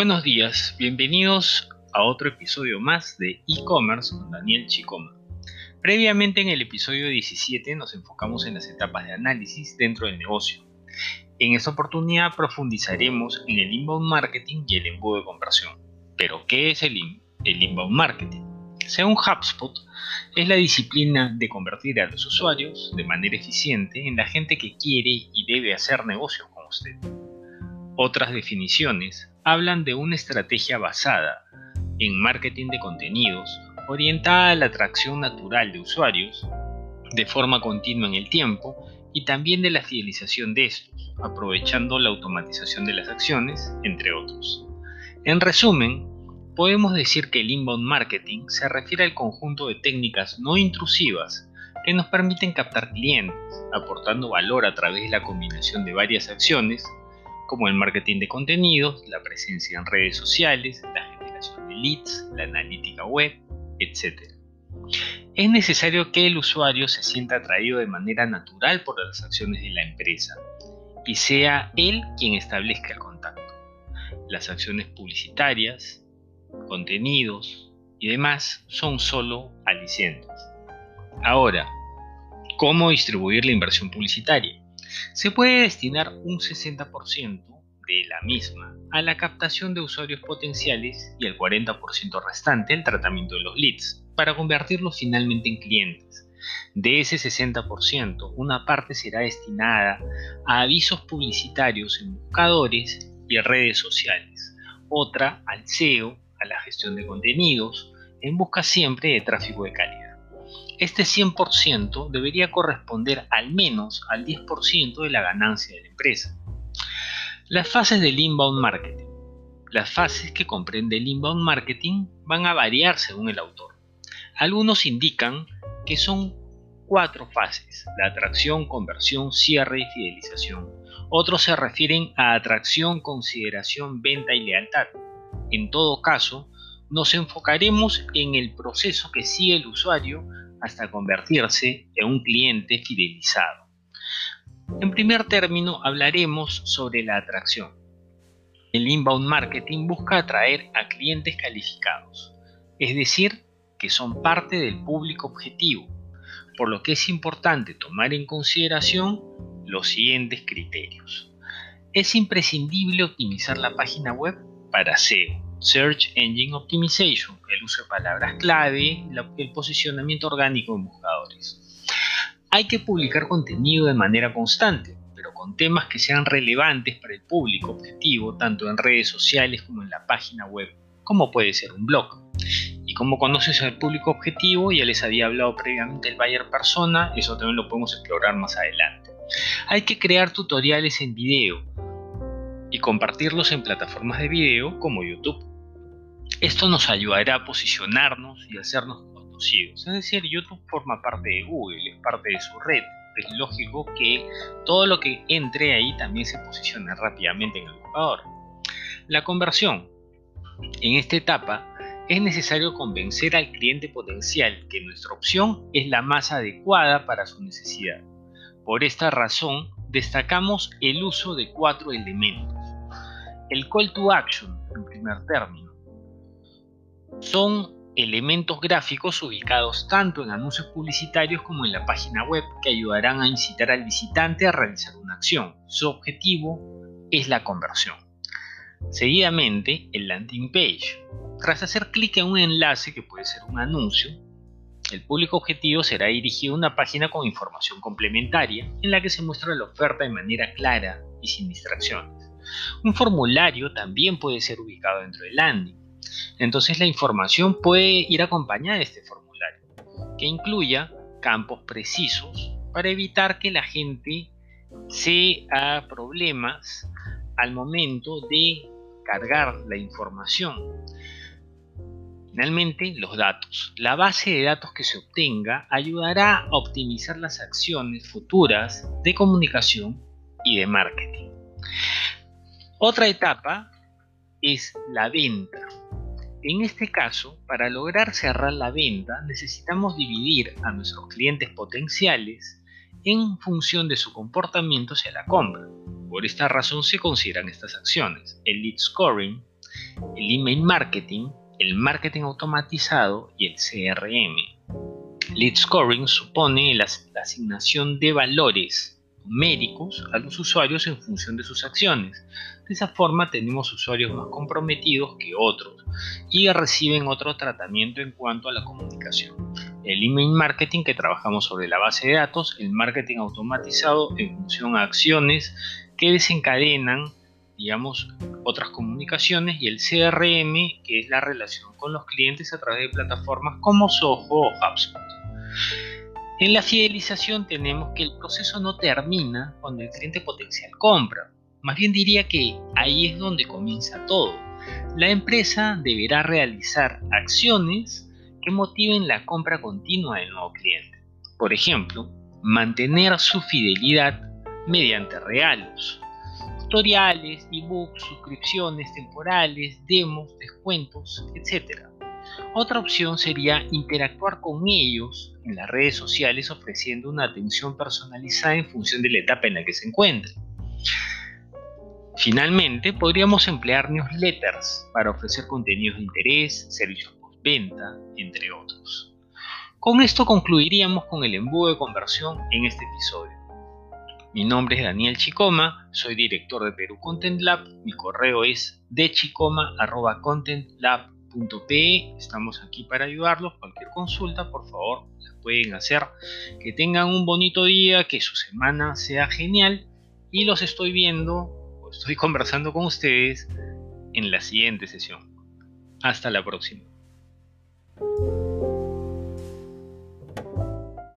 Buenos días, bienvenidos a otro episodio más de e-commerce con Daniel Chicoma. Previamente en el episodio 17 nos enfocamos en las etapas de análisis dentro del negocio. En esta oportunidad profundizaremos en el inbound marketing y el embudo de conversión. Pero, ¿qué es el, el inbound marketing? Según HubSpot, es la disciplina de convertir a los usuarios de manera eficiente en la gente que quiere y debe hacer negocios con usted. Otras definiciones hablan de una estrategia basada en marketing de contenidos orientada a la atracción natural de usuarios de forma continua en el tiempo y también de la fidelización de estos, aprovechando la automatización de las acciones, entre otros. En resumen, podemos decir que el inbound marketing se refiere al conjunto de técnicas no intrusivas que nos permiten captar clientes, aportando valor a través de la combinación de varias acciones, como el marketing de contenidos, la presencia en redes sociales, la generación de leads, la analítica web, etc. Es necesario que el usuario se sienta atraído de manera natural por las acciones de la empresa y sea él quien establezca el contacto. Las acciones publicitarias, contenidos y demás son solo alicientes. Ahora, ¿cómo distribuir la inversión publicitaria? Se puede destinar un 60% de la misma a la captación de usuarios potenciales y el 40% restante al tratamiento de los leads, para convertirlos finalmente en clientes. De ese 60%, una parte será destinada a avisos publicitarios en buscadores y redes sociales, otra al SEO a la gestión de contenidos, en busca siempre de tráfico de calidad. Este 100% debería corresponder al menos al 10% de la ganancia de la empresa. Las fases del inbound marketing. Las fases que comprende el inbound marketing van a variar según el autor. Algunos indican que son cuatro fases, la atracción, conversión, cierre y fidelización. Otros se refieren a atracción, consideración, venta y lealtad. En todo caso, nos enfocaremos en el proceso que sigue el usuario hasta convertirse en un cliente fidelizado. En primer término, hablaremos sobre la atracción. El inbound marketing busca atraer a clientes calificados, es decir, que son parte del público objetivo, por lo que es importante tomar en consideración los siguientes criterios. Es imprescindible optimizar la página web para SEO, Search Engine Optimization, el uso de palabras clave, el posicionamiento orgánico en buscadores. Hay que publicar contenido de manera constante, pero con temas que sean relevantes para el público objetivo, tanto en redes sociales como en la página web, como puede ser un blog. Y como conoces al público objetivo, ya les había hablado previamente el buyer persona, eso también lo podemos explorar más adelante. Hay que crear tutoriales en video, y compartirlos en plataformas de video como YouTube. Esto nos ayudará a posicionarnos y hacernos conocidos. Es decir, YouTube forma parte de Google, es parte de su red. Es lógico que todo lo que entre ahí también se posicione rápidamente en el buscador. La conversión. En esta etapa es necesario convencer al cliente potencial que nuestra opción es la más adecuada para su necesidad. Por esta razón, destacamos el uso de cuatro elementos. El call to action, en primer término, son elementos gráficos ubicados tanto en anuncios publicitarios como en la página web que ayudarán a incitar al visitante a realizar una acción. Su objetivo es la conversión. Seguidamente, el landing page. Tras hacer clic en un enlace que puede ser un anuncio, el público objetivo será dirigido a una página con información complementaria en la que se muestra la oferta de manera clara y sin distracciones. Un formulario también puede ser ubicado dentro del landing. Entonces la información puede ir acompañada de este formulario, que incluya campos precisos para evitar que la gente se haga problemas al momento de cargar la información. Finalmente, los datos. La base de datos que se obtenga ayudará a optimizar las acciones futuras de comunicación y de marketing. Otra etapa es la venta. En este caso, para lograr cerrar la venta, necesitamos dividir a nuestros clientes potenciales en función de su comportamiento hacia la compra. Por esta razón se consideran estas acciones. El lead scoring, el email marketing, el marketing automatizado y el CRM. Lead scoring supone la, asignación de valores numéricos a los usuarios en función de sus acciones. De esa forma tenemos usuarios más comprometidos que otros y reciben otro tratamiento en cuanto a la comunicación. El email marketing que trabajamos sobre la base de datos, el marketing automatizado en función a acciones que desencadenan digamos, otras comunicaciones y el CRM, que es la relación con los clientes a través de plataformas como Soho o HubSpot. En la fidelización tenemos que el proceso no termina cuando el cliente potencial compra. Más bien diría que ahí es donde comienza todo. La empresa deberá realizar acciones que motiven la compra continua del nuevo cliente. Por ejemplo, mantener su fidelidad mediante regalos, tutoriales, ebooks, suscripciones temporales, demos, descuentos, etc. Otra opción sería interactuar con ellos en las redes sociales ofreciendo una atención personalizada en función de la etapa en la que se encuentren. Finalmente, podríamos emplear newsletters para ofrecer contenidos de interés, servicios postventa, entre otros. Con esto concluiríamos con el embudo de conversión en este episodio. Mi nombre es Daniel Chicoma, soy director de Perú Content Lab. Mi correo es dechicoma.contentlab.pe. Estamos aquí para ayudarlos. Cualquier consulta, por favor, la pueden hacer. Que tengan un bonito día, que su semana sea genial. Y los estoy viendo o estoy conversando con ustedes en la siguiente sesión. Hasta la próxima.